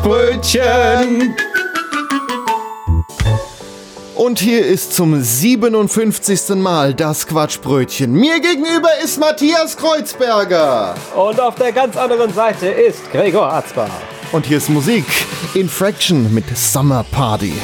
Quatschbrötchen. Und hier ist zum 57. Mal das Quatschbrötchen. Mir gegenüber ist Matthias Kreuzberger. Und auf der ganz anderen Seite ist Gregor Arzbach. Und hier ist Musik. Infraction mit Summer Party.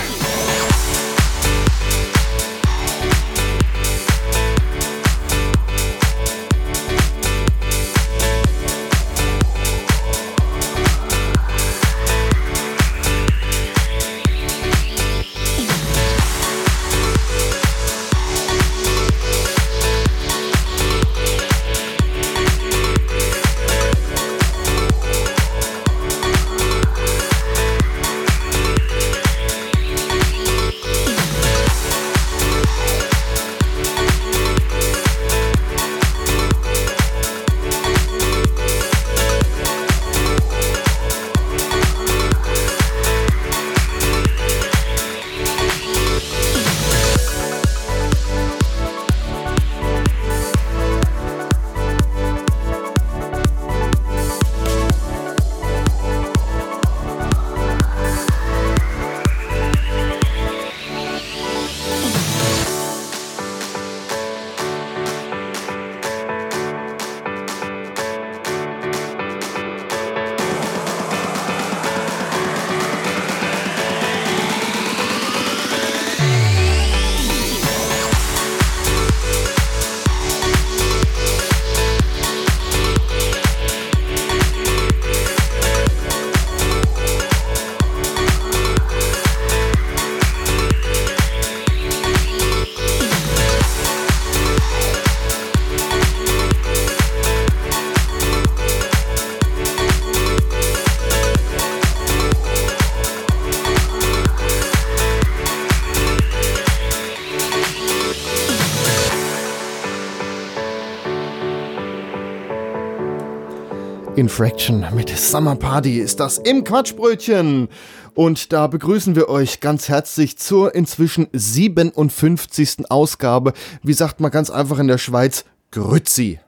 Infraction mit Summer Party ist das im Quatschbrötchen. Und da begrüßen wir euch ganz herzlich zur inzwischen 57. Ausgabe. Wie sagt man ganz einfach in der Schweiz? Grützi.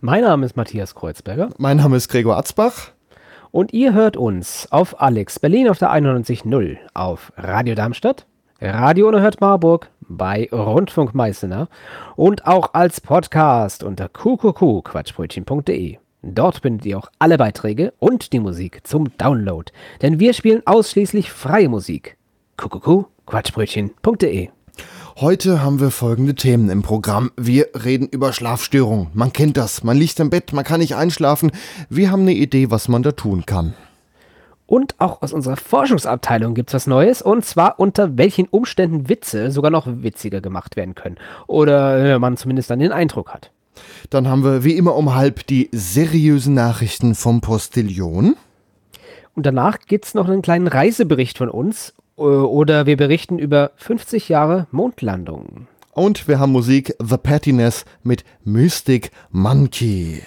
Mein Name ist Matthias Kreuzberger. Mein Name ist Gregor Atzbach. Und ihr hört uns auf Alex Berlin auf der 91.0, auf Radio Darmstadt, Radio Unerhört Marburg, bei Rundfunk Meißner und auch als Podcast unter qqq-quatschbrötchen.de. Dort findet ihr auch alle Beiträge und die Musik zum Download, denn wir spielen ausschließlich freie Musik. quatschbrötchen.de Heute haben wir folgende Themen im Programm. Wir reden über Schlafstörungen. Man kennt das. Man liegt im Bett, man kann nicht einschlafen. Wir haben eine Idee, was man da tun kann. Und auch aus unserer Forschungsabteilung gibt es was Neues, und zwar unter welchen Umständen Witze sogar noch witziger gemacht werden können. Oder äh, man zumindest dann den Eindruck hat. Dann haben wir wie immer um halb die seriösen Nachrichten vom Postillon. Und danach gibt es noch einen kleinen Reisebericht von uns. äh, Oder wir berichten über 50 Jahre Mondlandung. Und wir haben Musik The Pettiness mit Mystic Monkey.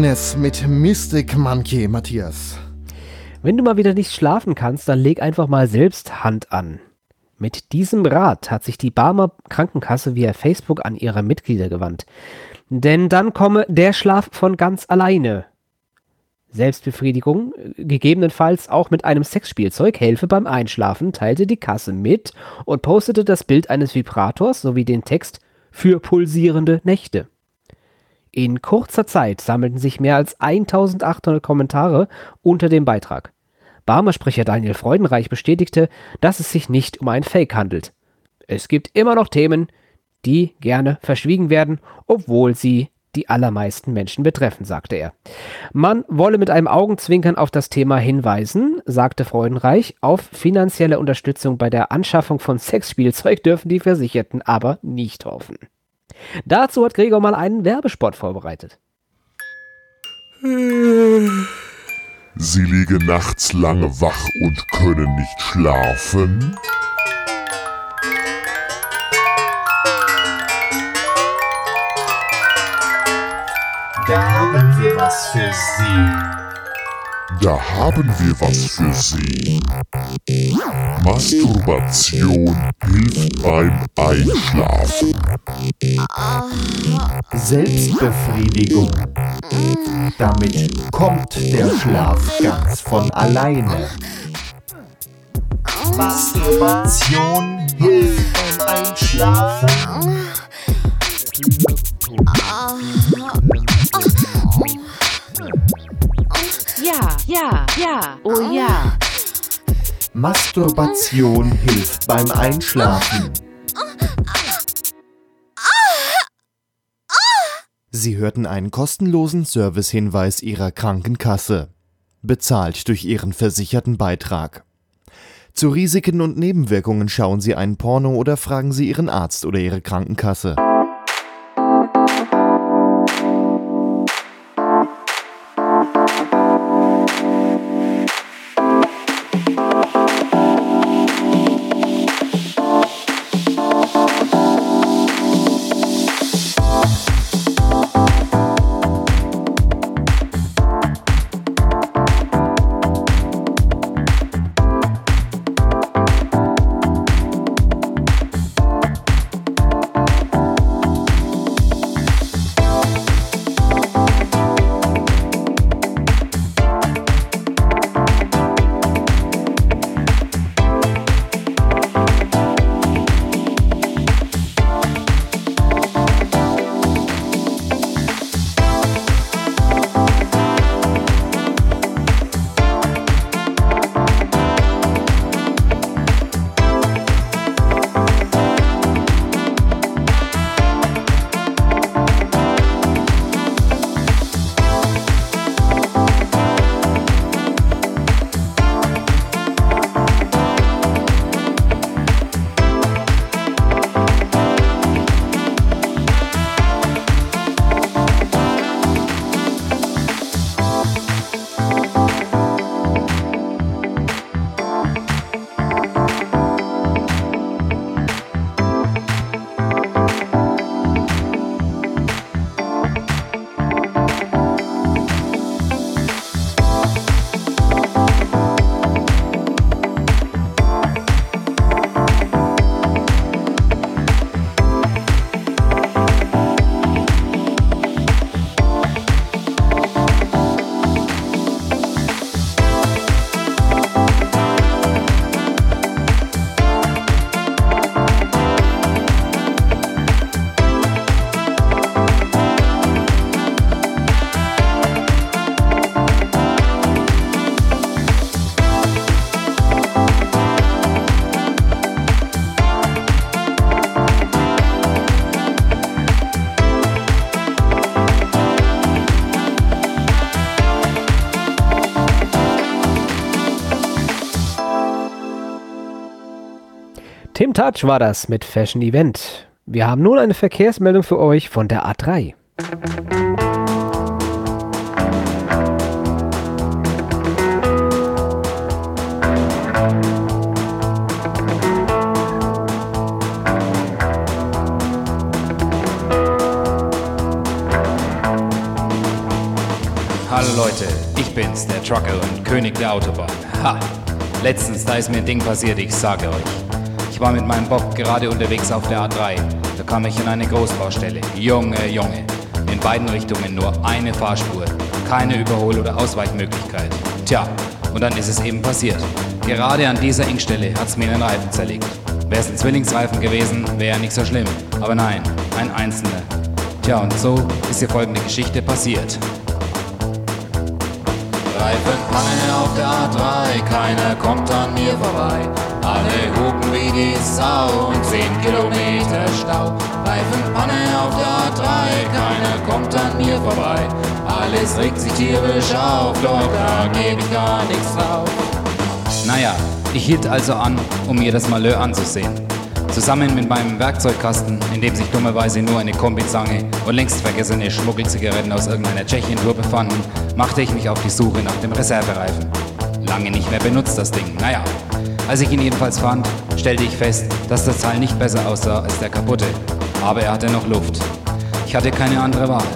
Pettiness mit Mystic Monkey, Matthias. Wenn du mal wieder nicht schlafen kannst, dann leg einfach mal selbst Hand an. Mit diesem Rat hat sich die Barmer Krankenkasse via Facebook an ihre Mitglieder gewandt. Denn dann komme der Schlaf von ganz alleine. Selbstbefriedigung, äh, gegebenenfalls auch mit einem Sexspielzeug, helfe beim Einschlafen, teilte die Kasse mit und postete das Bild eines Vibrators sowie den Text für pulsierende Nächte. In kurzer Zeit sammelten sich mehr als 1800 Kommentare unter dem Beitrag. Barmer-Sprecher Daniel Freudenreich bestätigte, dass es sich nicht um ein Fake handelt. Es gibt immer noch Themen, die gerne verschwiegen werden, obwohl sie die allermeisten Menschen betreffen, sagte er. Man wolle mit einem Augenzwinkern auf das Thema hinweisen, sagte Freudenreich. Auf finanzielle Unterstützung bei der Anschaffung von Sexspielzeug dürfen die Versicherten aber nicht hoffen. Dazu hat Gregor mal einen Werbespot vorbereitet. Sie liegen nachts lange wach und können nicht schlafen? Da haben wir was für Sie. Da haben wir was für Sie. Masturbation hilft beim Einschlafen. Selbstbefriedigung. Damit kommt der Schlaf ganz von alleine. Masturbation hilft beim Einschlafen. Ja, ja, ja, oh ja. Masturbation hilft beim Einschlafen. Sie hörten einen kostenlosen Servicehinweis Ihrer Krankenkasse. Bezahlt durch Ihren versicherten Beitrag. Zu Risiken und Nebenwirkungen schauen Sie einen Porno oder fragen Sie Ihren Arzt oder Ihre Krankenkasse. Touch war das mit Fashion Event. Wir haben nun eine Verkehrsmeldung für euch von der A3. Hallo Leute, ich bin's, der Trucker und König der Autobahn. Ha! Letztens, da ist mir ein Ding passiert, ich sage euch. Ich war mit meinem Bob gerade unterwegs auf der A3. Da kam ich in eine Großbaustelle. Junge, Junge. In beiden Richtungen nur eine Fahrspur. Keine Überhol- oder Ausweichmöglichkeit. Tja, und dann ist es eben passiert. Gerade an dieser Engstelle hat's mir den Reifen zerlegt. Wär's ein Zwillingsreifen gewesen, wäre nicht so schlimm. Aber nein, ein einzelner. Tja, und so ist hier folgende Geschichte passiert. Reifenpanne auf der A3, keiner kommt an mir vorbei. Alle die Sau und 10 Kilometer Stau. Reifenpanne auf der A3, keiner kommt an mir vorbei. Alles regt sich tierisch auf, doch da gebe ich gar nichts drauf. Naja, ich hielt also an, um mir das Malheur anzusehen. Zusammen mit meinem Werkzeugkasten, in dem sich dummerweise nur eine Kombizange und längst vergessene Schmuggelzigaretten aus irgendeiner Tschechien-Tour befanden, machte ich mich auf die Suche nach dem Reservereifen. Lange nicht mehr benutzt das Ding, naja. Als ich ihn jedenfalls fand, stellte ich fest, dass das Teil nicht besser aussah als der kaputte. Aber er hatte noch Luft. Ich hatte keine andere Wahl.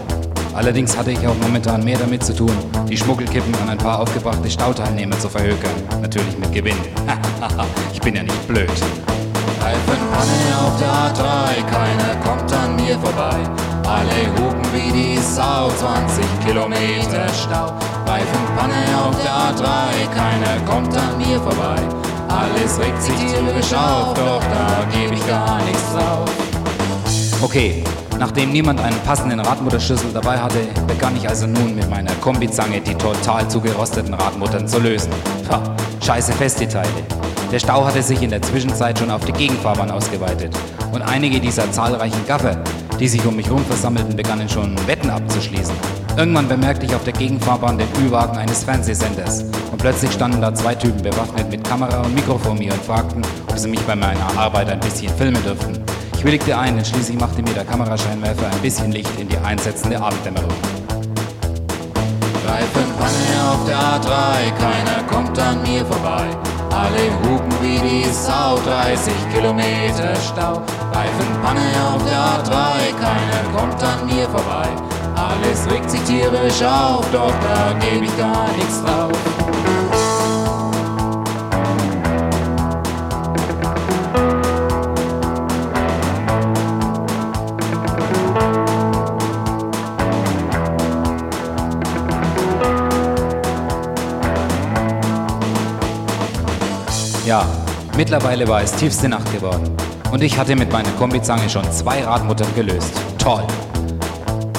Allerdings hatte ich auch momentan mehr damit zu tun, die Schmuggelkippen an ein paar aufgebrachte Stauteilnehmer zu verhökern. Natürlich mit Gewinn. ich bin ja nicht blöd. Reifenpanne auf der A3, keiner kommt an mir vorbei. Alle hupen wie die Sau, 20 Kilometer Stau. Reifenpanne auf der A3, keiner kommt an mir vorbei. Alles regt sich tierisch auf, doch da gebe ich gar nichts drauf. Okay, nachdem niemand einen passenden Radmutterschlüssel dabei hatte, begann ich also nun mit meiner Kombizange die total zugerosteten Radmuttern zu lösen. Ha, scheiße Festdetaile. Der Stau hatte sich in der Zwischenzeit schon auf die Gegenfahrbahn ausgeweitet und einige dieser zahlreichen Gaffer, die sich um mich herum versammelten, begannen schon Wetten abzuschließen. Irgendwann bemerkte ich auf der Gegenfahrbahn den Ü-Wagen eines Fernsehsenders und plötzlich standen da zwei Typen bewaffnet mit Kamera und Mikro vor mir und fragten, ob sie mich bei meiner Arbeit ein bisschen filmen dürften. Ich willigte ein, denn schließlich machte mir der Kamerascheinwerfer ein bisschen Licht in die einsetzende Abenddämmerung. Reifenpanne auf der A3, keiner kommt an mir vorbei. Alle hupen wie die Sau, 30 Kilometer Stau. Reifenpanne auf der A3, keiner kommt an mir vorbei. Alles regt sich tierisch auf, doch da gebe ich gar nichts drauf. Ja, mittlerweile war es tiefste Nacht geworden. Und ich hatte mit meiner Kombizange schon zwei Radmuttern gelöst. Toll!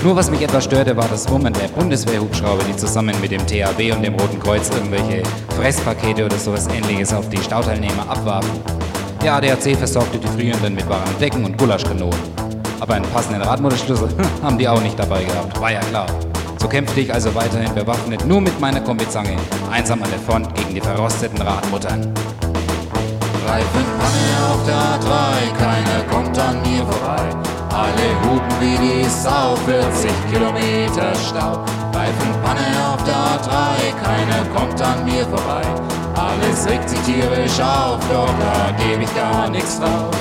Nur was mich etwas störte, war das Wummen der Bundeswehrhubschrauber, die zusammen mit dem THW und dem Roten Kreuz irgendwelche Fresspakete oder sowas ähnliches auf die Stauteilnehmer abwarfen. Der ADAC versorgte die Frierenden mit warmen Decken und Gulaschkanonen. Aber einen passenden Radmutterschlüssel haben die auch nicht dabei gehabt, war ja klar. So kämpfte ich also weiterhin bewaffnet nur mit meiner Kombizange, einsam an der Front gegen die verrosteten Radmuttern. Reifenpanne auf der A3, keiner kommt an mir vorbei. Alle hupen wie die Sau, 40 Kilometer Stau. Reifenpanne auf der A3, keiner kommt an mir vorbei. Alles regt sich tierisch auf, doch da gebe ich gar nichts drauf.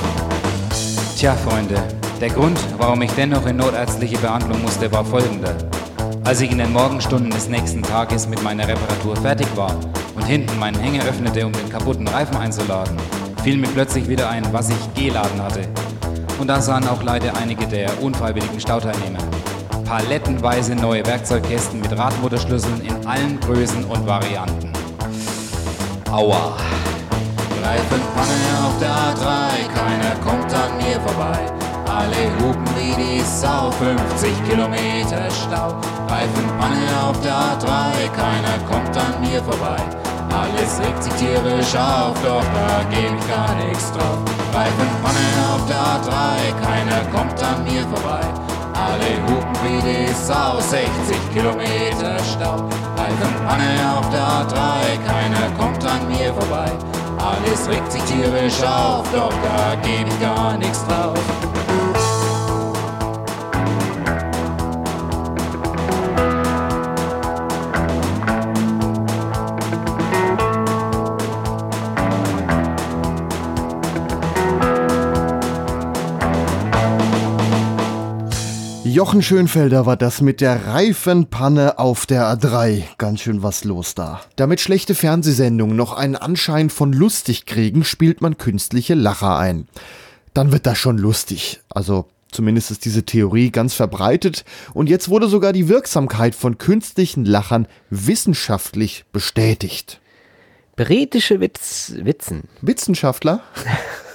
Tja, Freunde, der Grund, warum ich dennoch in notärztliche Behandlung musste, war folgender. Als ich in den Morgenstunden des nächsten Tages mit meiner Reparatur fertig war und hinten meinen Hänger öffnete, um den kaputten Reifen einzuladen, fiel mir plötzlich wieder ein, was ich geladen hatte. Und da sahen auch leider einige der unfreiwilligen Stauteilnehmer. Palettenweise neue Werkzeugkästen mit Radmutterschlüsseln in allen Größen und Varianten. Aua. Reifenpanne auf der A3, keiner kommt an mir vorbei. Alle hupen wie die Sau, 50 Kilometer Stau. Reifenpanne auf der A3, keiner kommt an mir vorbei. Alles regt sich tierisch auf, doch da gebe ich gar nichts drauf. Reifenpanne auf der A3, keiner kommt an mir vorbei. Alle hupen wie die Sau, 60 Kilometer Stau. Reifenpanne auf der A3, keiner kommt an mir vorbei. Alles regt sich tierisch auf, doch da geb ich gar nichts drauf. Jochen Schönfelder war das mit der Reifenpanne auf der A3. Ganz schön was los da. Damit schlechte Fernsehsendungen noch einen Anschein von lustig kriegen, spielt man künstliche Lacher ein. Dann wird das schon lustig. Also zumindest ist diese Theorie ganz verbreitet und jetzt wurde sogar die Wirksamkeit von künstlichen Lachern wissenschaftlich bestätigt. Britische Witz, Witzen. Wissenschaftler?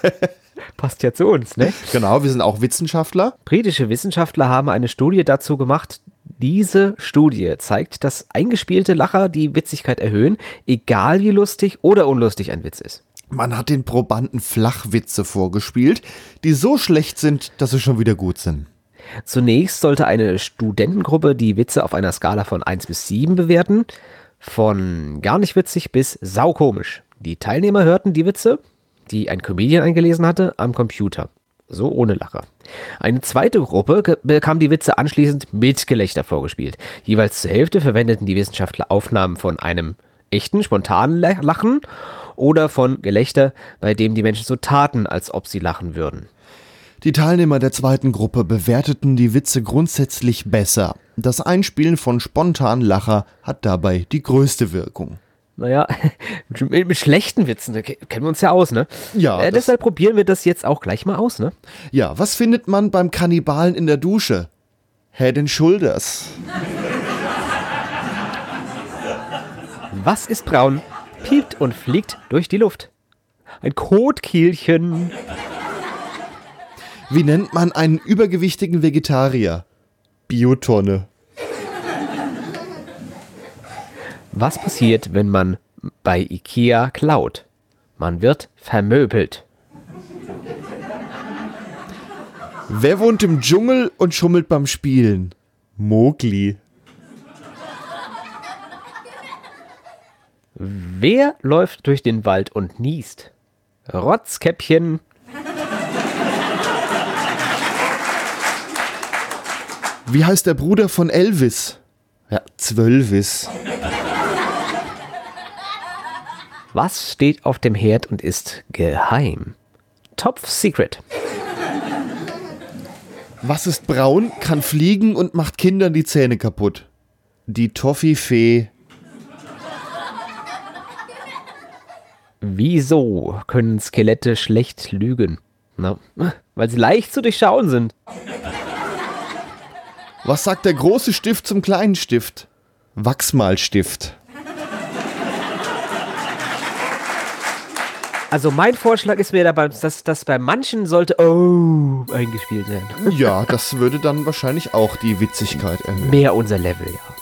Passt ja zu uns, ne? Genau, wir sind auch Wissenschaftler. Britische Wissenschaftler haben eine Studie dazu gemacht. Diese Studie zeigt, dass eingespielte Lacher die Witzigkeit erhöhen, egal wie lustig oder unlustig ein Witz ist. Man hat den Probanden Flachwitze vorgespielt, die so schlecht sind, dass sie schon wieder gut sind. Zunächst sollte eine Studentengruppe die Witze auf einer Skala von 1 bis 7 bewerten, von gar nicht witzig bis saukomisch. Die Teilnehmer hörten die Witze, die ein Comedian eingelesen hatte, am Computer. So ohne Lacher. Eine zweite Gruppe bekam die Witze anschließend mit Gelächter vorgespielt. Jeweils zur Hälfte verwendeten die Wissenschaftler Aufnahmen von einem echten, spontanen La- Lachen oder von Gelächter, bei dem die Menschen so taten, als ob sie lachen würden. Die Teilnehmer der zweiten Gruppe bewerteten die Witze grundsätzlich besser. Das Einspielen von spontanen Lacher hat dabei die größte Wirkung. Naja, mit, mit schlechten Witzen, da ke- kennen wir uns ja aus, ne? Ja, Äh, deshalb probieren wir das jetzt auch gleich mal aus, ne? Ja, was findet man beim Kannibalen in der Dusche? Head and Shoulders. Was ist braun, piept und fliegt durch die Luft? Ein Kotkielchen. Wie nennt man einen übergewichtigen Vegetarier? Biotonne. Was passiert, wenn man bei Ikea klaut? Man wird vermöbelt. Wer wohnt im Dschungel und schummelt beim Spielen? Mogli. Wer läuft durch den Wald und niest? Rotzkäppchen. Wie heißt der Bruder von Elvis? Ja, Zwölvis. Was steht auf dem Herd und ist geheim? Top Secret. Was ist braun, kann fliegen und macht Kindern die Zähne kaputt? Die Toffifee. Wieso können Skelette schlecht lügen? Na, weil sie leicht zu durchschauen sind. Was sagt der große Stift zum kleinen Stift? Wachsmalstift. Also mein Vorschlag ist mir dabei, dass das bei manchen sollte oh eingespielt werden. Ja, das würde dann wahrscheinlich auch die Witzigkeit erhöhen. Mehr unser Level, ja.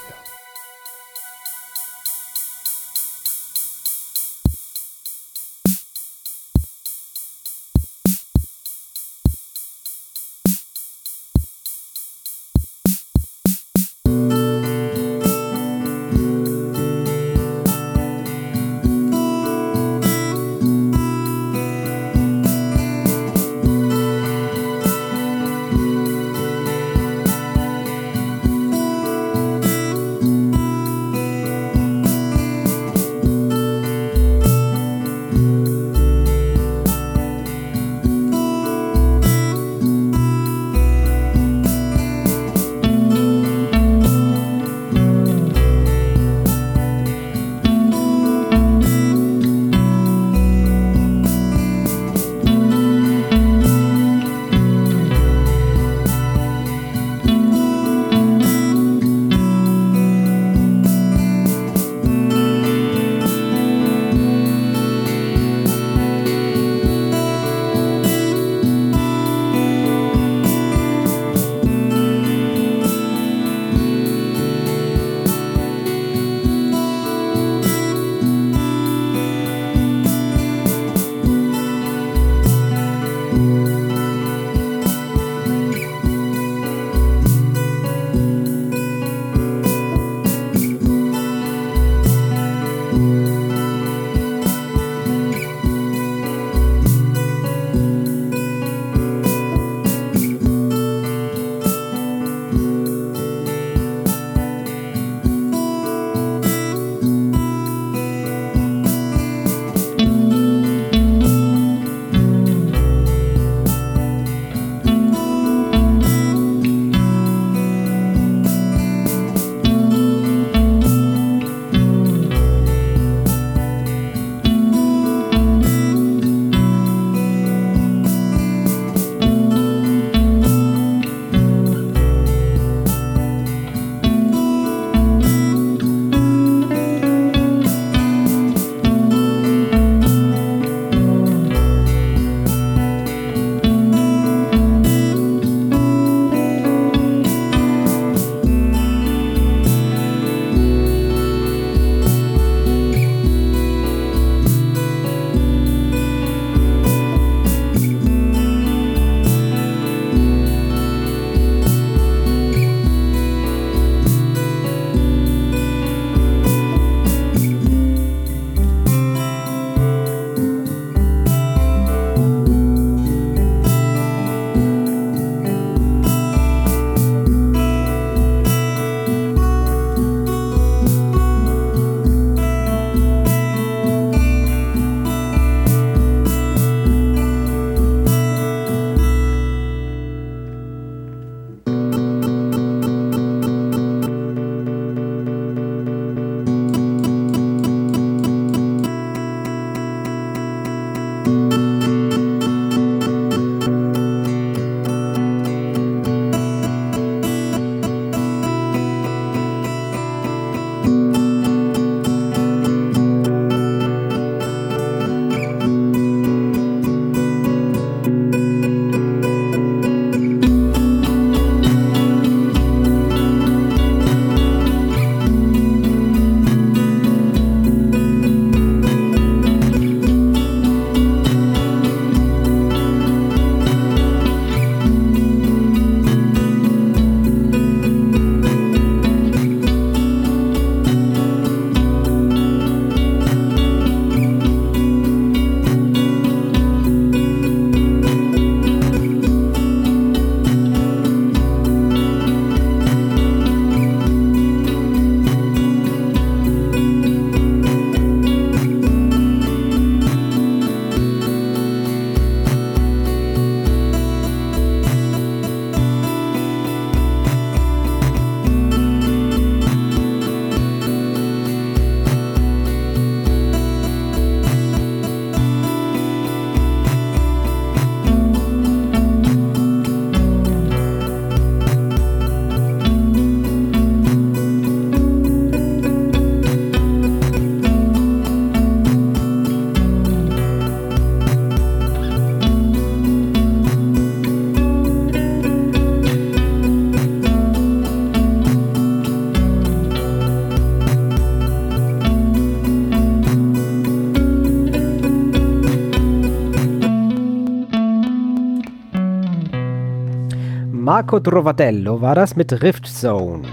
Marco Trovatello war das mit Rift Zone.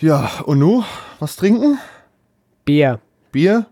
Ja, und nu? Was trinken? Bier. Bier?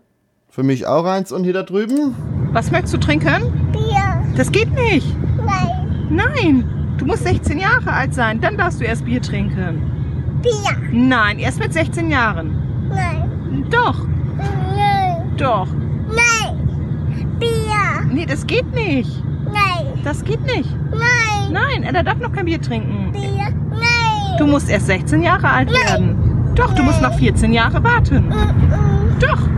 Für mich auch eins und hier da drüben? Was möchtest du trinken? Bier. Das geht nicht. Nein. Nein. Du musst 16 Jahre alt sein, dann darfst du erst Bier trinken. Bier. Nein, erst mit 16 Jahren. Nein. Doch. Nein. Doch. Nein. Bier. Nee, das geht nicht. Nein. Das geht nicht. Nein. Nein, er darf noch kein Bier trinken. Bier. Nein. Du musst erst 16 Jahre alt werden. Doch, du musst noch 14 Jahre warten. Doch.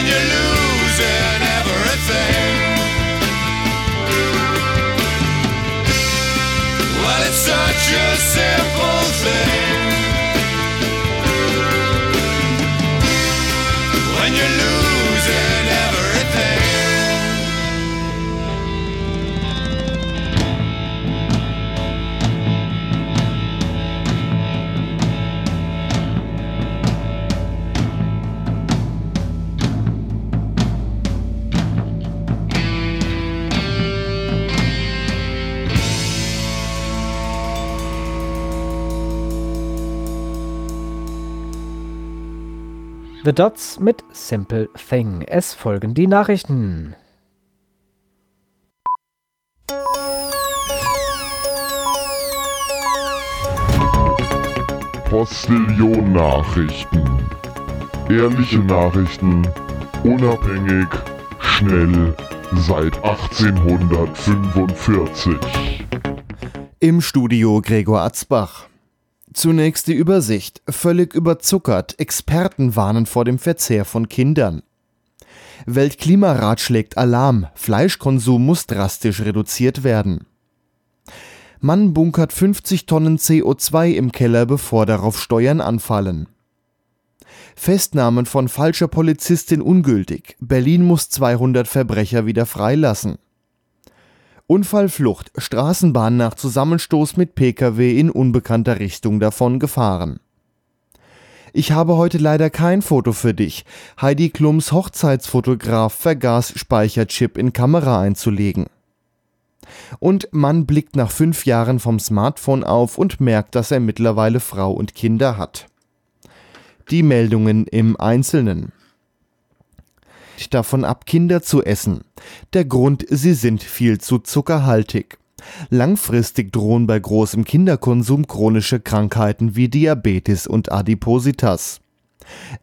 When you're losing everything. Well, it's such a The Dots mit Simple Thing. Es folgen die Nachrichten. Postillon-Nachrichten. Ehrliche Nachrichten, unabhängig, schnell seit 1845. Im Studio Gregor Atzbach. Zunächst die Übersicht. Völlig überzuckert. Experten warnen vor dem Verzehr von Kindern. Weltklimarat schlägt Alarm. Fleischkonsum muss drastisch reduziert werden. Mann bunkert 50 Tonnen CO2 im Keller, bevor darauf Steuern anfallen. Festnahmen von falscher Polizistin ungültig. Berlin muss 200 Verbrecher wieder freilassen. Unfallflucht. Straßenbahn nach Zusammenstoß mit Pkw in unbekannter Richtung davon gefahren. Ich habe heute leider kein Foto für dich. Heidi Klums Hochzeitsfotograf vergaß Speicherchip in Kamera einzulegen. Und Mann blickt nach fünf Jahren vom Smartphone auf und merkt, dass er mittlerweile Frau und Kinder hat. Die Meldungen im Einzelnen. Davon ab, Kinder zu essen. Der Grund, sie sind viel zu zuckerhaltig. Langfristig drohen bei großem Kinderkonsum chronische Krankheiten wie Diabetes und Adipositas.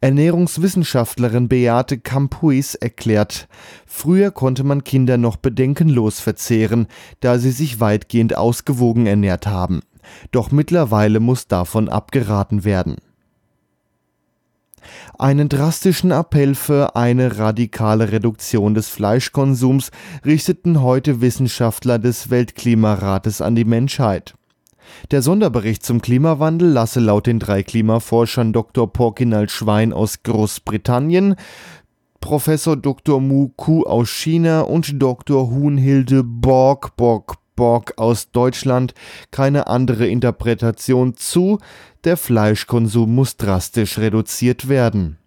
Ernährungswissenschaftlerin Beate Campuis erklärt, früher konnte man Kinder noch bedenkenlos verzehren, da sie sich weitgehend ausgewogen ernährt haben. Doch mittlerweile muss davon abgeraten werden. Einen drastischen Appell für eine radikale Reduktion des Fleischkonsums richteten heute Wissenschaftler des Weltklimarates an die Menschheit. Der Sonderbericht zum Klimawandel lasse laut den drei Klimaforschern Dr. Porkinal Schwein aus Großbritannien, Professor Dr. Mu Ku aus China und Dr. Hunhilde Borg Borg Borg aus Deutschland keine andere Interpretation zu, der Fleischkonsum muss drastisch reduziert werden.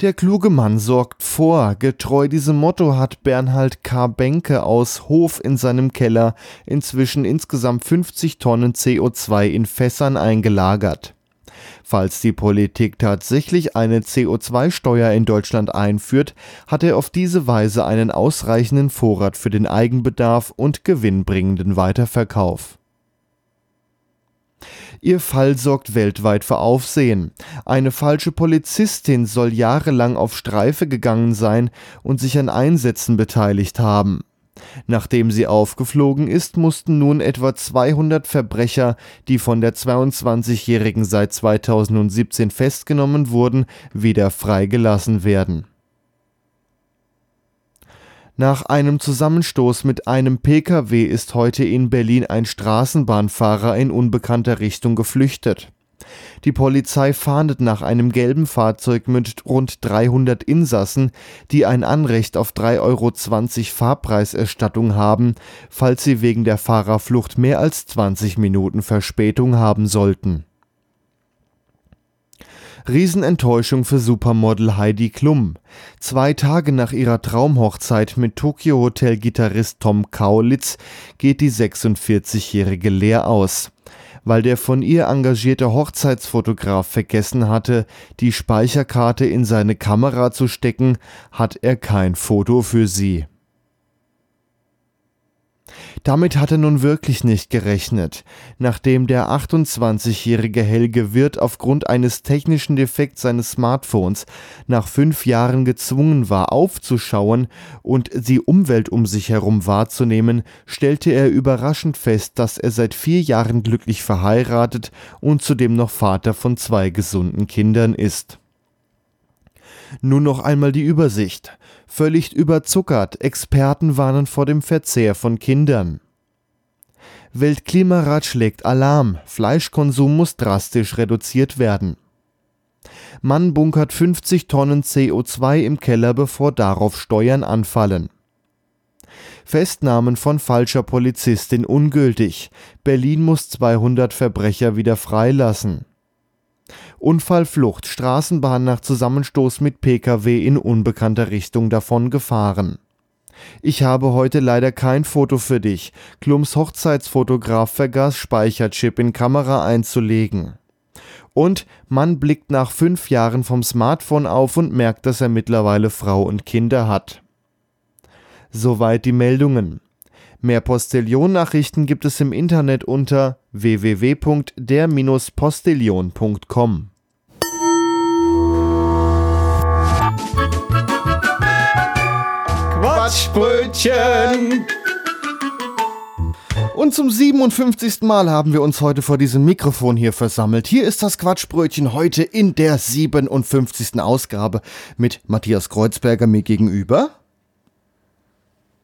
Der kluge Mann sorgt vor. Getreu diesem Motto hat Bernhard K. Benke aus Hof in seinem Keller inzwischen insgesamt 50 Tonnen CO2 in Fässern eingelagert. Falls die Politik tatsächlich eine CO2-Steuer in Deutschland einführt, hat er auf diese Weise einen ausreichenden Vorrat für den Eigenbedarf und gewinnbringenden Weiterverkauf. Ihr Fall sorgt weltweit für Aufsehen. Eine falsche Polizistin soll jahrelang auf Streife gegangen sein und sich an Einsätzen beteiligt haben. Nachdem sie aufgeflogen ist, mussten nun etwa 200 Verbrecher, die von der 22-Jährigen seit 2017 festgenommen wurden, wieder freigelassen werden. Nach einem Zusammenstoß mit einem Pkw ist heute in Berlin ein Straßenbahnfahrer in unbekannter Richtung geflüchtet. Die Polizei fahndet nach einem gelben Fahrzeug mit rund 300 Insassen, die ein Anrecht auf 3,20 Euro Fahrpreiserstattung haben, falls sie wegen der Fahrerflucht mehr als 20 Minuten Verspätung haben sollten. Riesenenttäuschung für Supermodel Heidi Klum. Zwei Tage nach ihrer Traumhochzeit mit Tokyo Hotel Gitarrist Tom Kaulitz geht die 46-Jährige leer aus. Weil der von ihr engagierte Hochzeitsfotograf vergessen hatte, die Speicherkarte in seine Kamera zu stecken, hat er kein Foto für sie. Damit hat er nun wirklich nicht gerechnet. Nachdem der 28-jährige Helge Wirth aufgrund eines technischen Defekts seines Smartphones nach fünf Jahren gezwungen war, aufzuschauen und die Umwelt um sich herum wahrzunehmen, stellte er überraschend fest, dass er seit vier Jahren glücklich verheiratet und zudem noch Vater von zwei gesunden Kindern ist. Nun noch einmal die Übersicht. Völlig überzuckert, Experten warnen vor dem Verzehr von Kindern. Weltklimarat schlägt Alarm, Fleischkonsum muss drastisch reduziert werden. Mann bunkert 50 Tonnen CO2 im Keller, bevor darauf Steuern anfallen. Festnahmen von falscher Polizistin ungültig. Berlin muss 200 Verbrecher wieder freilassen. Unfallflucht, Straßenbahn nach Zusammenstoß mit Pkw in unbekannter Richtung davon gefahren. Ich habe heute leider kein Foto für dich. Klums Hochzeitsfotograf vergaß Speicherchip in Kamera einzulegen. Und Mann blickt nach fünf Jahren vom Smartphone auf und merkt, dass er mittlerweile Frau und Kinder hat. Soweit die Meldungen. Mehr Postillon-Nachrichten gibt es im Internet unter www.der-postillon.com. Quatschbrötchen. Und zum 57. Mal haben wir uns heute vor diesem Mikrofon hier versammelt. Hier ist das Quatschbrötchen heute in der 57. Ausgabe mit Matthias Kreuzberger mir gegenüber.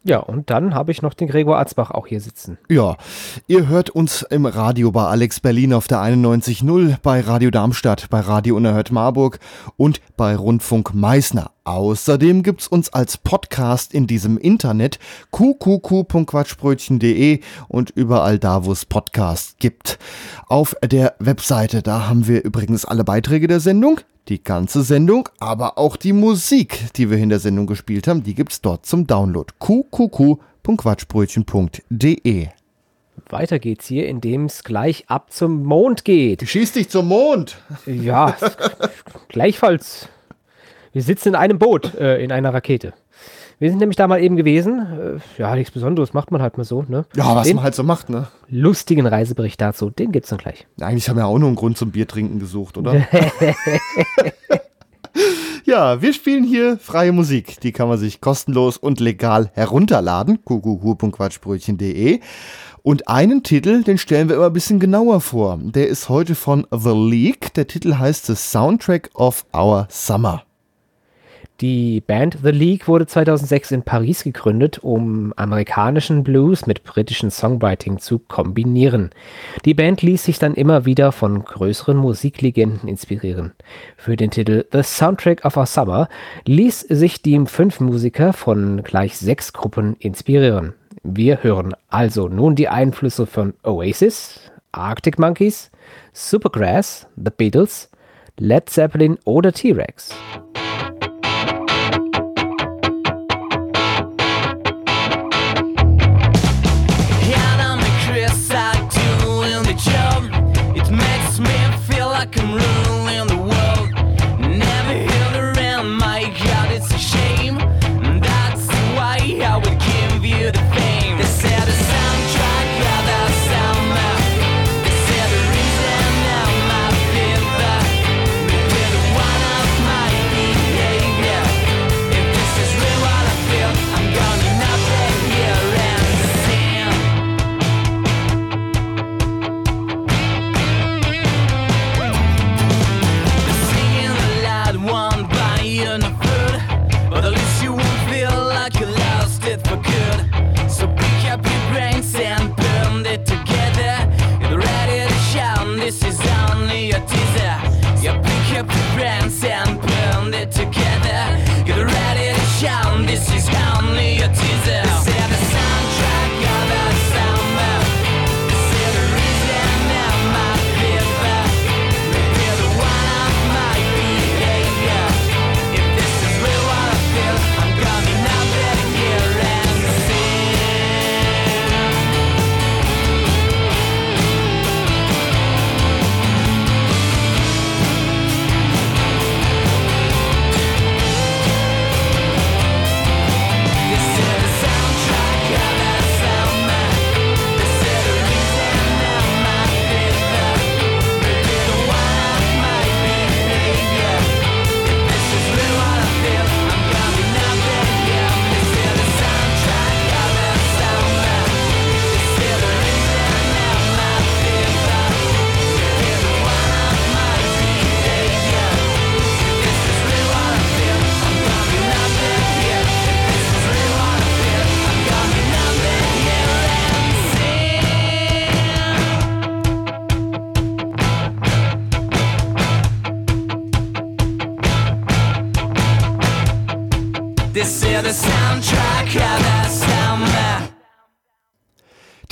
Ja, und dann habe ich noch den Gregor Arzbach auch hier sitzen. Ja, ihr hört uns im Radio bei Alex Berlin auf der 91.0, bei Radio Darmstadt, bei Radio Unerhört Marburg und bei Rundfunk Meißner. Außerdem gibt's uns als Podcast in diesem Internet qqq.quatschbrötchen.de und überall da, wo es Podcasts gibt. Auf der Webseite, da haben wir übrigens alle Beiträge der Sendung, die ganze Sendung, aber auch die Musik, die wir in der Sendung gespielt haben, die gibt's dort zum Download. qqq.quatschbrötchen.de Weiter geht's hier, indem es gleich ab zum Mond geht. Schieß dich zum Mond! Ja, gleichfalls. Wir sitzen in einem Boot, äh, in einer Rakete. Wir sind nämlich da mal eben gewesen. Äh, ja, nichts Besonderes, macht man halt mal so, ne? Ja, was den man halt so macht, ne? lustigen Reisebericht dazu, den gibt's dann gleich. Eigentlich haben wir auch nur einen Grund zum Bier trinken gesucht, oder? ja, wir spielen hier freie Musik. Die kann man sich kostenlos und legal herunterladen. qqq.quatschbrötchen.de und einen Titel, den stellen wir immer ein bisschen genauer vor. Der ist heute von The League. Der Titel heißt The Soundtrack of Our Summer. Die Band The League wurde 2006 in Paris gegründet, um amerikanischen Blues mit britischem Songwriting zu kombinieren. Die Band ließ sich dann immer wieder von größeren Musiklegenden inspirieren. Für den Titel The Soundtrack of Our Summer ließ sich Team fünf Musiker von gleich sechs Gruppen inspirieren. Wir hören also nun die Einflüsse von Oasis, Arctic Monkeys, Supergrass, The Beatles, Led Zeppelin oder T-Rex.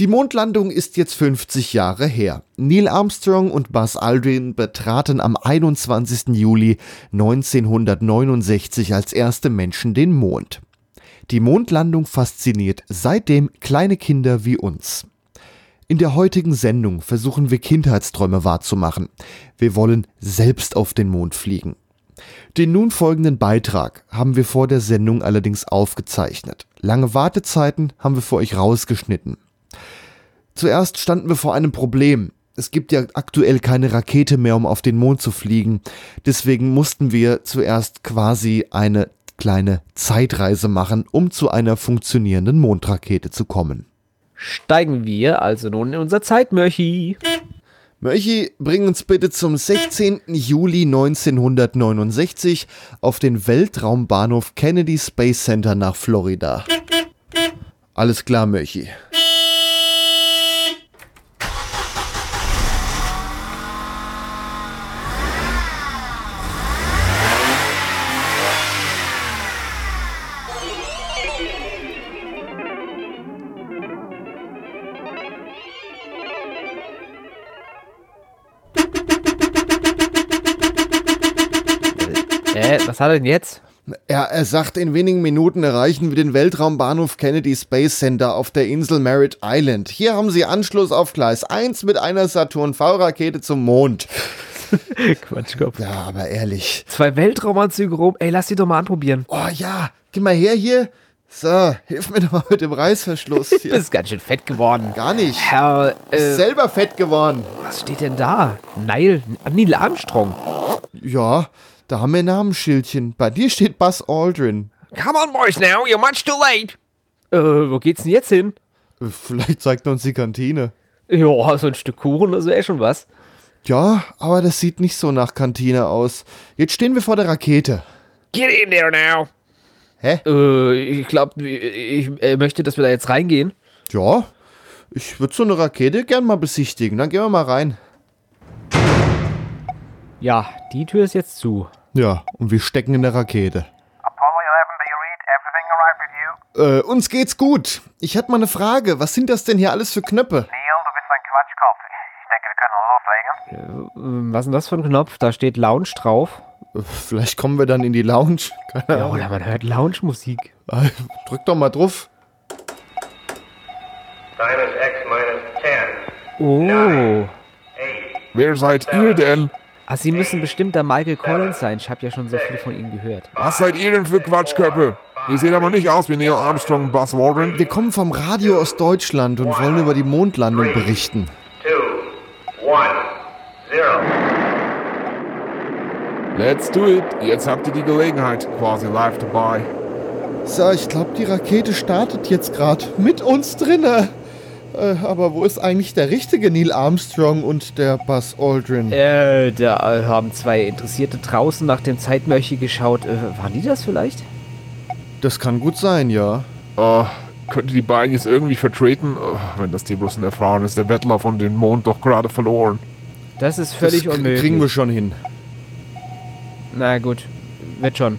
Die Mondlandung ist jetzt 50 Jahre her. Neil Armstrong und Buzz Aldrin betraten am 21. Juli 1969 als erste Menschen den Mond. Die Mondlandung fasziniert seitdem kleine Kinder wie uns. In der heutigen Sendung versuchen wir Kindheitsträume wahrzumachen. Wir wollen selbst auf den Mond fliegen. Den nun folgenden Beitrag haben wir vor der Sendung allerdings aufgezeichnet. Lange Wartezeiten haben wir für euch rausgeschnitten. Zuerst standen wir vor einem Problem. Es gibt ja aktuell keine Rakete mehr, um auf den Mond zu fliegen. Deswegen mussten wir zuerst quasi eine kleine Zeitreise machen, um zu einer funktionierenden Mondrakete zu kommen. Steigen wir also nun in unser Zeitmörchi. Mörchi, bring uns bitte zum 16. Juli 1969 auf den Weltraumbahnhof Kennedy Space Center nach Florida. Alles klar, Mörchi. Äh, was hat er denn jetzt? Er, er sagt, in wenigen Minuten erreichen wir den Weltraumbahnhof Kennedy Space Center auf der Insel Merritt Island. Hier haben Sie Anschluss auf Gleis 1 mit einer Saturn V-Rakete zum Mond. Quatschkopf. Ja, aber ehrlich. Zwei Weltraumanzüge rum. Ey, lass die doch mal anprobieren. Oh ja, geh mal her hier. So, hilf mir doch mal mit dem Reißverschluss Du hier. bist ganz schön fett geworden. Gar nicht. Herr, Ist äh, selber fett geworden. was steht denn da? Neil, Neil Armstrong. Ja, da haben wir ein Namensschildchen. Bei dir steht Buzz Aldrin. Come on, boys, now. You're much too late. Äh, wo geht's denn jetzt hin? Äh, Vielleicht zeigt er uns die Kantine. Ja, so ein Stück Kuchen, das wäre schon was. Ja, aber das sieht nicht so nach Kantine aus. Jetzt stehen wir vor der Rakete. Get in there now. Hä? Äh, ich glaube, ich äh, möchte, dass wir da jetzt reingehen. Ja, ich würde so eine Rakete gern mal besichtigen. Dann gehen wir mal rein. Ja, die Tür ist jetzt zu. Ja, und wir stecken in der Rakete. Apollo 11, do you read everything all right with you? Äh, uns geht's gut. Ich hätte mal eine Frage. Was sind das denn hier alles für Knöpfe? Neil, du bist ein Quatschkopf. Ich denke, wir können loslegen. Ähm, Was ist denn das für ein Knopf? Da steht Lounge drauf. Äh, Vielleicht kommen wir dann in die Lounge. Keine Ja, Ahnung. oder man hört Lounge-Musik. Äh, Drück doch mal drauf. Time is X minus 10, Oh. 8, Wer seid ihr denn? Ah, Sie müssen bestimmt der Michael Collins sein. Ich habe ja schon so viel von Ihnen gehört. Was seid ihr denn für Quatschköpfe? Ihr seht aber nicht aus wie Neil Armstrong und Buzz Aldrin. Wir kommen vom Radio aus Deutschland und wollen über die Mondlandung berichten. 2, 1, 0. Let's do it. Jetzt habt ihr die Gelegenheit, quasi live dabei. So, ich glaube, die Rakete startet jetzt gerade mit uns drinne. Äh, aber wo ist eigentlich der richtige Neil Armstrong und der Buzz Aldrin? Äh, da äh, haben zwei Interessierte draußen nach dem Zeitmörchi geschaut. Äh, waren die das vielleicht? Das kann gut sein, ja. Äh, könnt ihr die beiden jetzt irgendwie vertreten? Äh, wenn das die bloß nicht erfahren ist, der Wettlauf um den Mond doch gerade verloren. Das ist völlig das unmöglich. kriegen wir schon hin. Na gut, wird schon.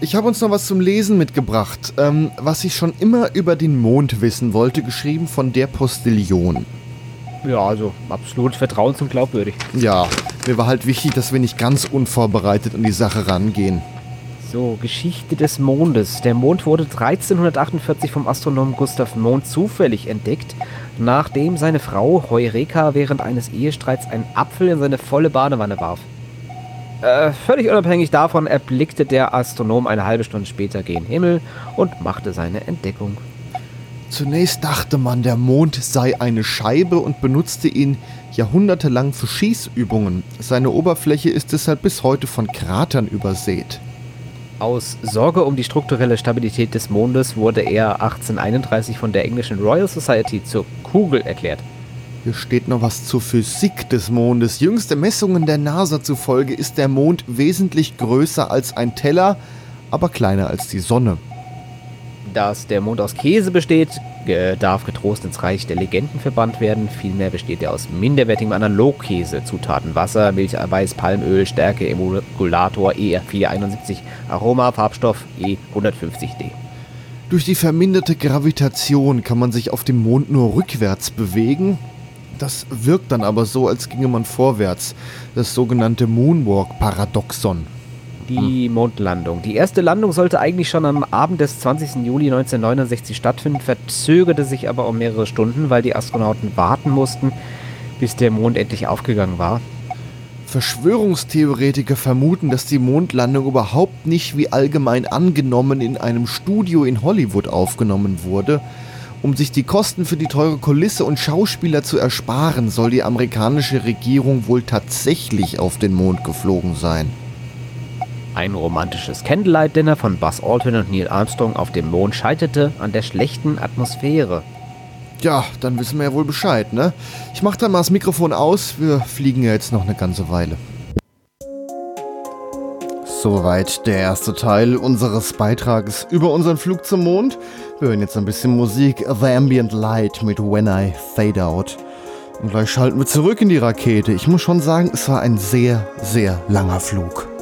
Ich habe uns noch was zum Lesen mitgebracht, ähm, was ich schon immer über den Mond wissen wollte, geschrieben von der Postillion. Ja, also absolut vertrauens- und glaubwürdig. Ja, mir war halt wichtig, dass wir nicht ganz unvorbereitet an die Sache rangehen. So, Geschichte des Mondes. Der Mond wurde 1348 vom Astronomen Gustav Mond zufällig entdeckt, nachdem seine Frau Heureka während eines Ehestreits einen Apfel in seine volle Badewanne warf. Äh, völlig unabhängig davon erblickte der Astronom eine halbe Stunde später gen Himmel und machte seine Entdeckung. Zunächst dachte man, der Mond sei eine Scheibe und benutzte ihn jahrhundertelang für Schießübungen. Seine Oberfläche ist deshalb bis heute von Kratern übersät. Aus Sorge um die strukturelle Stabilität des Mondes wurde er 1831 von der englischen Royal Society zur Kugel erklärt. Hier steht noch was zur Physik des Mondes. Jüngste Messungen der NASA zufolge ist der Mond wesentlich größer als ein Teller, aber kleiner als die Sonne. Dass der Mond aus Käse besteht, darf getrost ins Reich der Legenden verbannt werden. Vielmehr besteht er aus minderwertigem Analogkäse. Zutaten Wasser, Milch, Eiweiß, Palmöl, Stärke, Emulgator E471, Aroma, Farbstoff E150D. Durch die verminderte Gravitation kann man sich auf dem Mond nur rückwärts bewegen. Das wirkt dann aber so, als ginge man vorwärts. Das sogenannte Moonwalk-Paradoxon. Die Mondlandung. Die erste Landung sollte eigentlich schon am Abend des 20. Juli 1969 stattfinden, verzögerte sich aber um mehrere Stunden, weil die Astronauten warten mussten, bis der Mond endlich aufgegangen war. Verschwörungstheoretiker vermuten, dass die Mondlandung überhaupt nicht wie allgemein angenommen in einem Studio in Hollywood aufgenommen wurde. Um sich die Kosten für die teure Kulisse und Schauspieler zu ersparen, soll die amerikanische Regierung wohl tatsächlich auf den Mond geflogen sein. Ein romantisches Candlelight-Dinner von Buzz Aldrin und Neil Armstrong auf dem Mond scheiterte an der schlechten Atmosphäre. Ja, dann wissen wir ja wohl Bescheid, ne? Ich mach dann mal das Mikrofon aus. Wir fliegen ja jetzt noch eine ganze Weile. Soweit der erste Teil unseres Beitrages über unseren Flug zum Mond. Wir hören jetzt ein bisschen Musik. The Ambient Light mit When I Fade Out. Und gleich schalten wir zurück in die Rakete. Ich muss schon sagen, es war ein sehr, sehr langer Flug.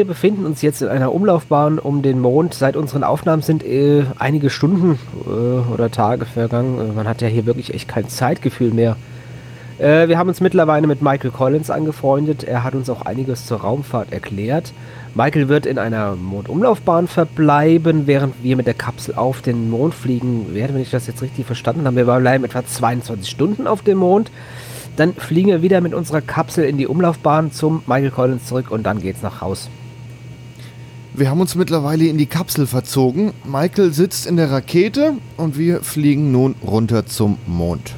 Wir befinden uns jetzt in einer Umlaufbahn um den Mond. Seit unseren Aufnahmen sind äh, einige Stunden äh, oder Tage vergangen. Äh, Man hat ja hier wirklich echt kein Zeitgefühl mehr. Äh, wir haben uns mittlerweile mit Michael Collins angefreundet. Er hat uns auch einiges zur Raumfahrt erklärt. Michael wird in einer Mondumlaufbahn verbleiben, während wir mit der Kapsel auf den Mond fliegen werden, wenn ich das jetzt richtig verstanden habe. Wir bleiben etwa 22 Stunden auf dem Mond. Dann fliegen wir wieder mit unserer Kapsel in die Umlaufbahn zum Michael Collins zurück und dann geht's nach Haus. Wir haben uns mittlerweile in die Kapsel verzogen. Michael sitzt in der Rakete und wir fliegen nun runter zum Mond.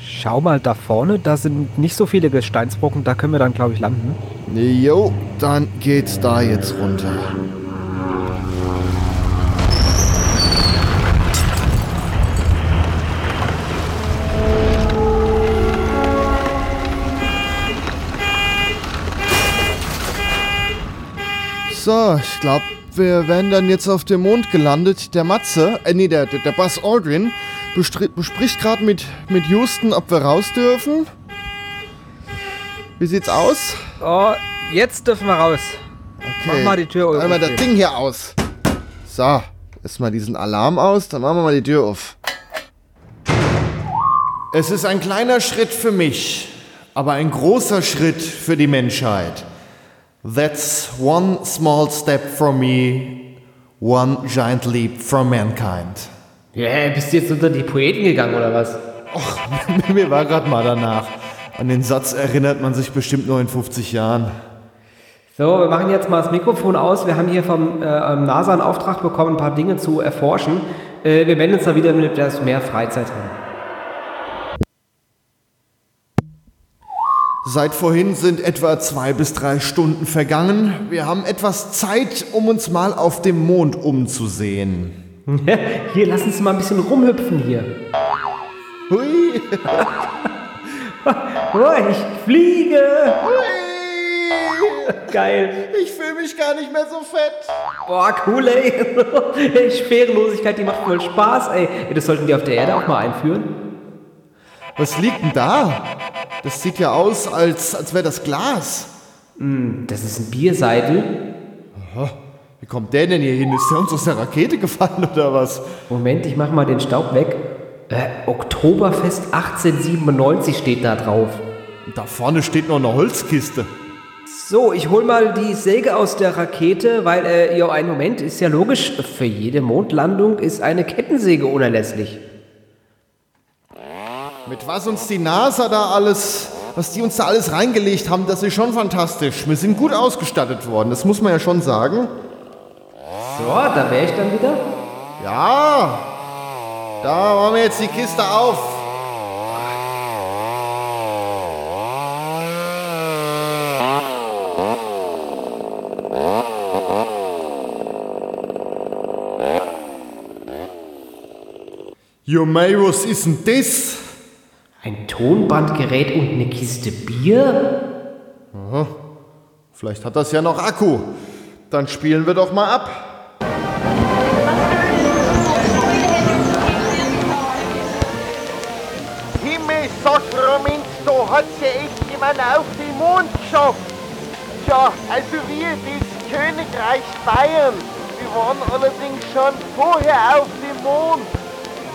Schau mal da vorne, da sind nicht so viele Gesteinsbrocken, da können wir dann, glaube ich, landen. Jo, dann geht's da jetzt runter. So, ich glaube, wir werden dann jetzt auf dem Mond gelandet. Der Matze, äh, nee, der, der, der Buzz Aldrin bespricht gerade mit, mit Houston, ob wir raus dürfen. Wie sieht's aus? Oh, jetzt dürfen wir raus. Mach mal die Tür oben Einmal das. Ding hier aus. So, erstmal diesen Alarm aus, dann machen wir mal die Tür auf. Es ist ein kleiner Schritt für mich, aber ein großer Schritt für die Menschheit. That's one small step for me, one giant leap for mankind. Ja, bist du jetzt unter die Poeten gegangen oder was? Mir war gerade mal danach. An den Satz erinnert man sich bestimmt nur in 50 Jahren. So, wir machen jetzt mal das Mikrofon aus. Wir haben hier vom äh, NASA einen Auftrag bekommen, ein paar Dinge zu erforschen. Äh, wir melden uns da wieder, wenn wir etwas mehr Freizeit haben. Seit vorhin sind etwa zwei bis drei Stunden vergangen. Wir haben etwas Zeit, um uns mal auf dem Mond umzusehen. Hier, lass uns mal ein bisschen rumhüpfen hier. Hui! Oh, ich fliege! Geil. Ich fühle mich gar nicht mehr so fett. Boah, cool, ey. Schwerelosigkeit, die macht voll Spaß, ey. ey. Das sollten die auf der Erde auch mal einführen. Was liegt denn da? Das sieht ja aus, als, als wäre das Glas. Hm, das ist ein Bierseidel. Aha. Wie kommt der denn hier hin? Ist der uns aus der Rakete gefallen oder was? Moment, ich mach mal den Staub weg. Äh, Oktoberfest 1897 steht da drauf. Da vorne steht noch eine Holzkiste. So, ich hol mal die Säge aus der Rakete, weil, äh, ja, einen Moment, ist ja logisch, für jede Mondlandung ist eine Kettensäge unerlässlich. Mit was uns die NASA da alles, was die uns da alles reingelegt haben, das ist schon fantastisch. Wir sind gut ausgestattet worden, das muss man ja schon sagen. So, da wäre ich dann wieder. Ja, da machen wir jetzt die Kiste auf. Jo, mei, was ist denn das? Ein Tonbandgerät und eine Kiste Bier? Aha. Vielleicht hat das ja noch Akku. Dann spielen wir doch mal ab. Himmel, Sakrament, da hat's ja echt jemand auf den Mond geschafft. Tja, also wir, das Königreich Bayern, wir waren allerdings schon vorher auf dem Mond.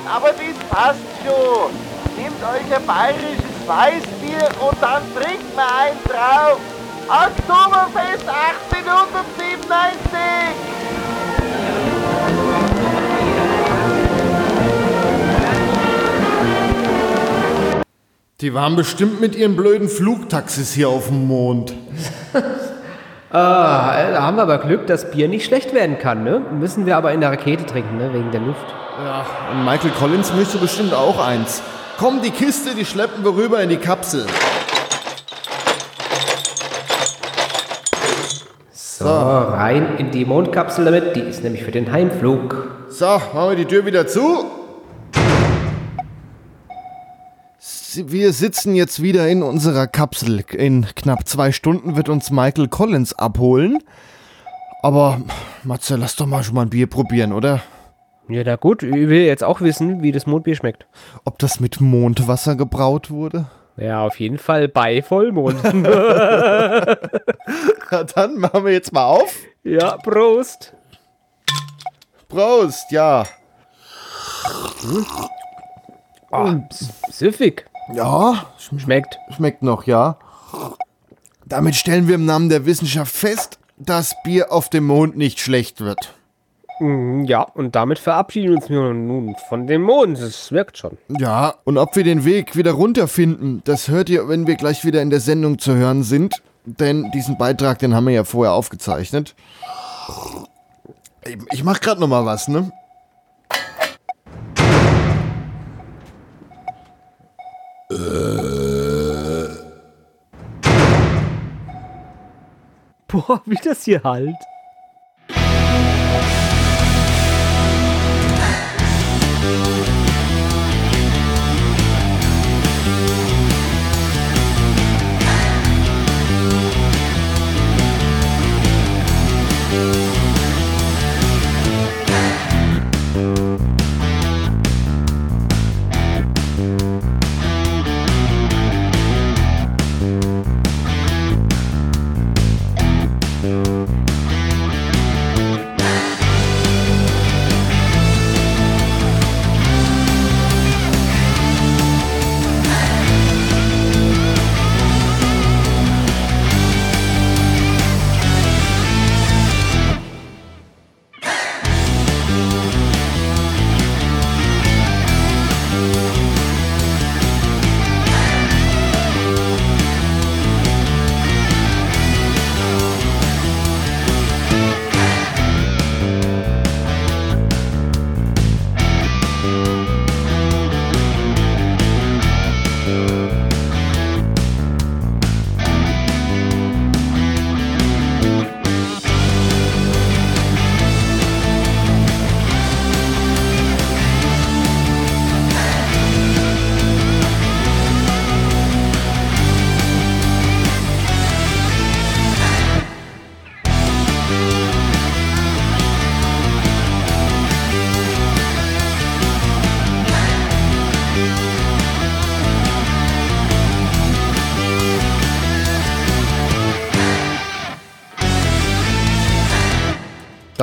Aber das passt schon. Nehmt euch ein bayerisches Weißbier und dann trinkt mal einen drauf. Oktoberfest 1897! Die waren bestimmt mit ihren blöden Flugtaxis hier auf dem Mond. Ah, äh, da haben wir aber Glück, dass Bier nicht schlecht werden kann, ne? Müssen wir aber in der Rakete trinken, ne? Wegen der Luft. Ja, und Michael Collins möchte bestimmt auch eins. Komm, die Kiste, die schleppen wir rüber in die Kapsel. So, rein in die Mondkapsel damit. Die ist nämlich für den Heimflug. So, machen wir die Tür wieder zu. Wir sitzen jetzt wieder in unserer Kapsel. In knapp zwei Stunden wird uns Michael Collins abholen. Aber, Matze, lass doch mal schon mal ein Bier probieren, oder? Ja, na gut, ich will jetzt auch wissen, wie das Mondbier schmeckt. Ob das mit Mondwasser gebraut wurde? Ja, auf jeden Fall bei Vollmond. Dann machen wir jetzt mal auf. ja, Prost. Prost, ja. Oh, süffig. Ja, Schmeckt. schmeckt noch, ja. Damit stellen wir im Namen der Wissenschaft fest, dass Bier auf dem Mond nicht schlecht wird. Mm, Ja, und damit verabschieden wir uns nun von dem Mond. Das wirkt schon. Ja, und ob wir den Weg wieder runterfinden, das hört ihr, wenn wir gleich wieder in der Sendung zu hören sind. Denn diesen Beitrag, den haben wir ja vorher aufgezeichnet. Ich, ich mach grad noch mal was, ne? Boah, wie das hier halt.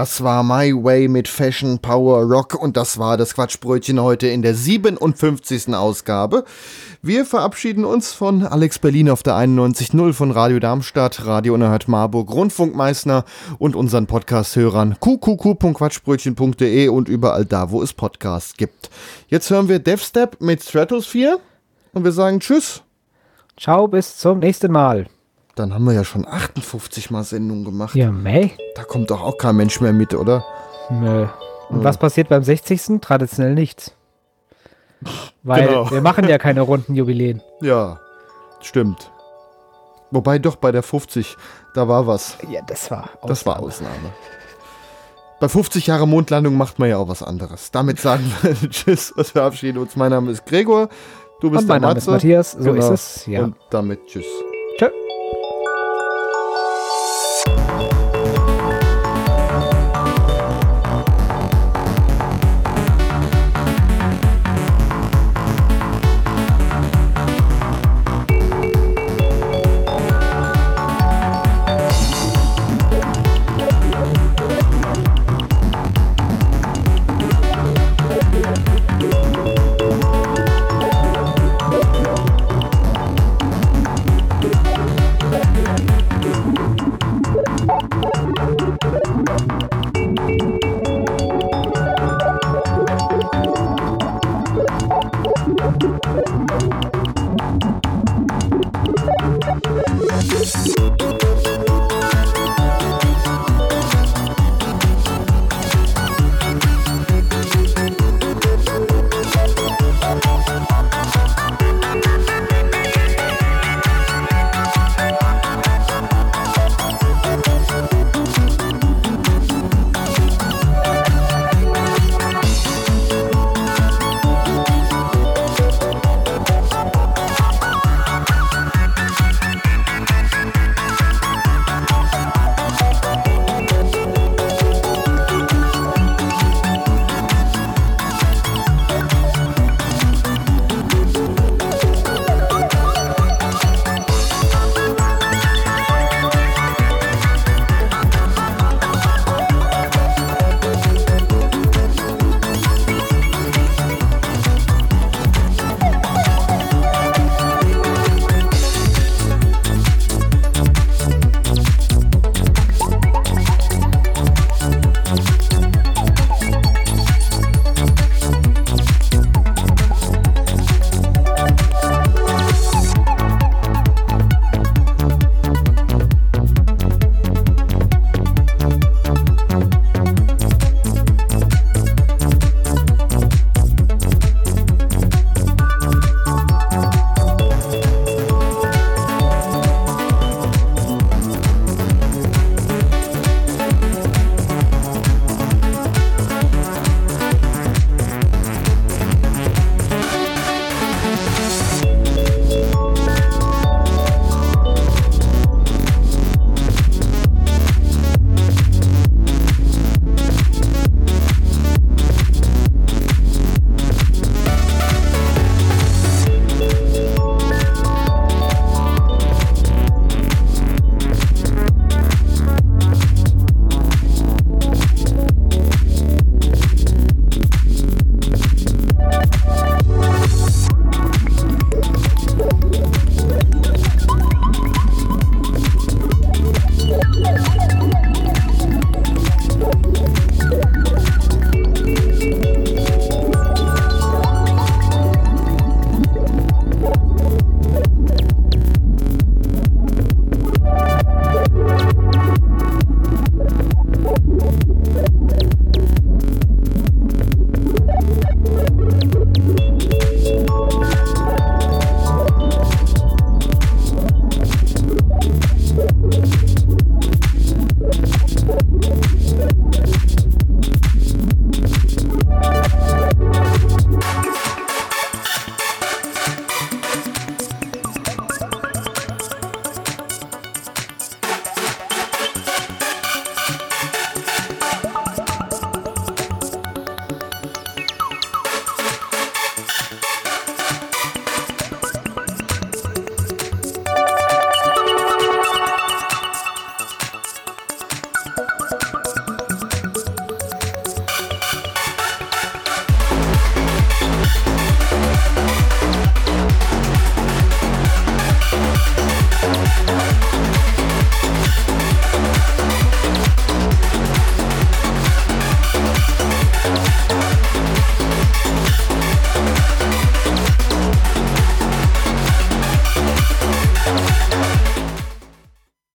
Das war My Way mit Fashion, Power, Rock und das war das Quatschbrötchen heute in der 57. Ausgabe. Wir verabschieden uns von Alex Berlin auf der 91.0 von Radio Darmstadt, Radio Unerhört Marburg, Rundfunk Meißner und unseren Podcast-Hörern qqq.quatschbrötchen.de und überall da, wo es Podcasts gibt. Jetzt hören wir Devstep mit Stratosphere und wir sagen Tschüss. Ciao, bis zum nächsten Mal. Dann haben wir ja schon 58 Mal Sendung gemacht. Ja, mei. Da kommt doch auch kein Mensch mehr mit, oder? Nö. Und Ja. was passiert beim 60. Traditionell nichts. Weil Genau. wir machen ja keine runden Jubiläen. Ja, stimmt. Wobei doch bei der 50, da war was. Ja, das war Das war Ausnahme. Bei 50 Jahre Mondlandung macht man ja auch was anderes. Damit sagen wir Tschüss und verabschieden uns. Mein Name ist Gregor. Du bist Und mein der Name ist Matze. Matthias. So ist es, ja. Und damit Tschüss. Tschö.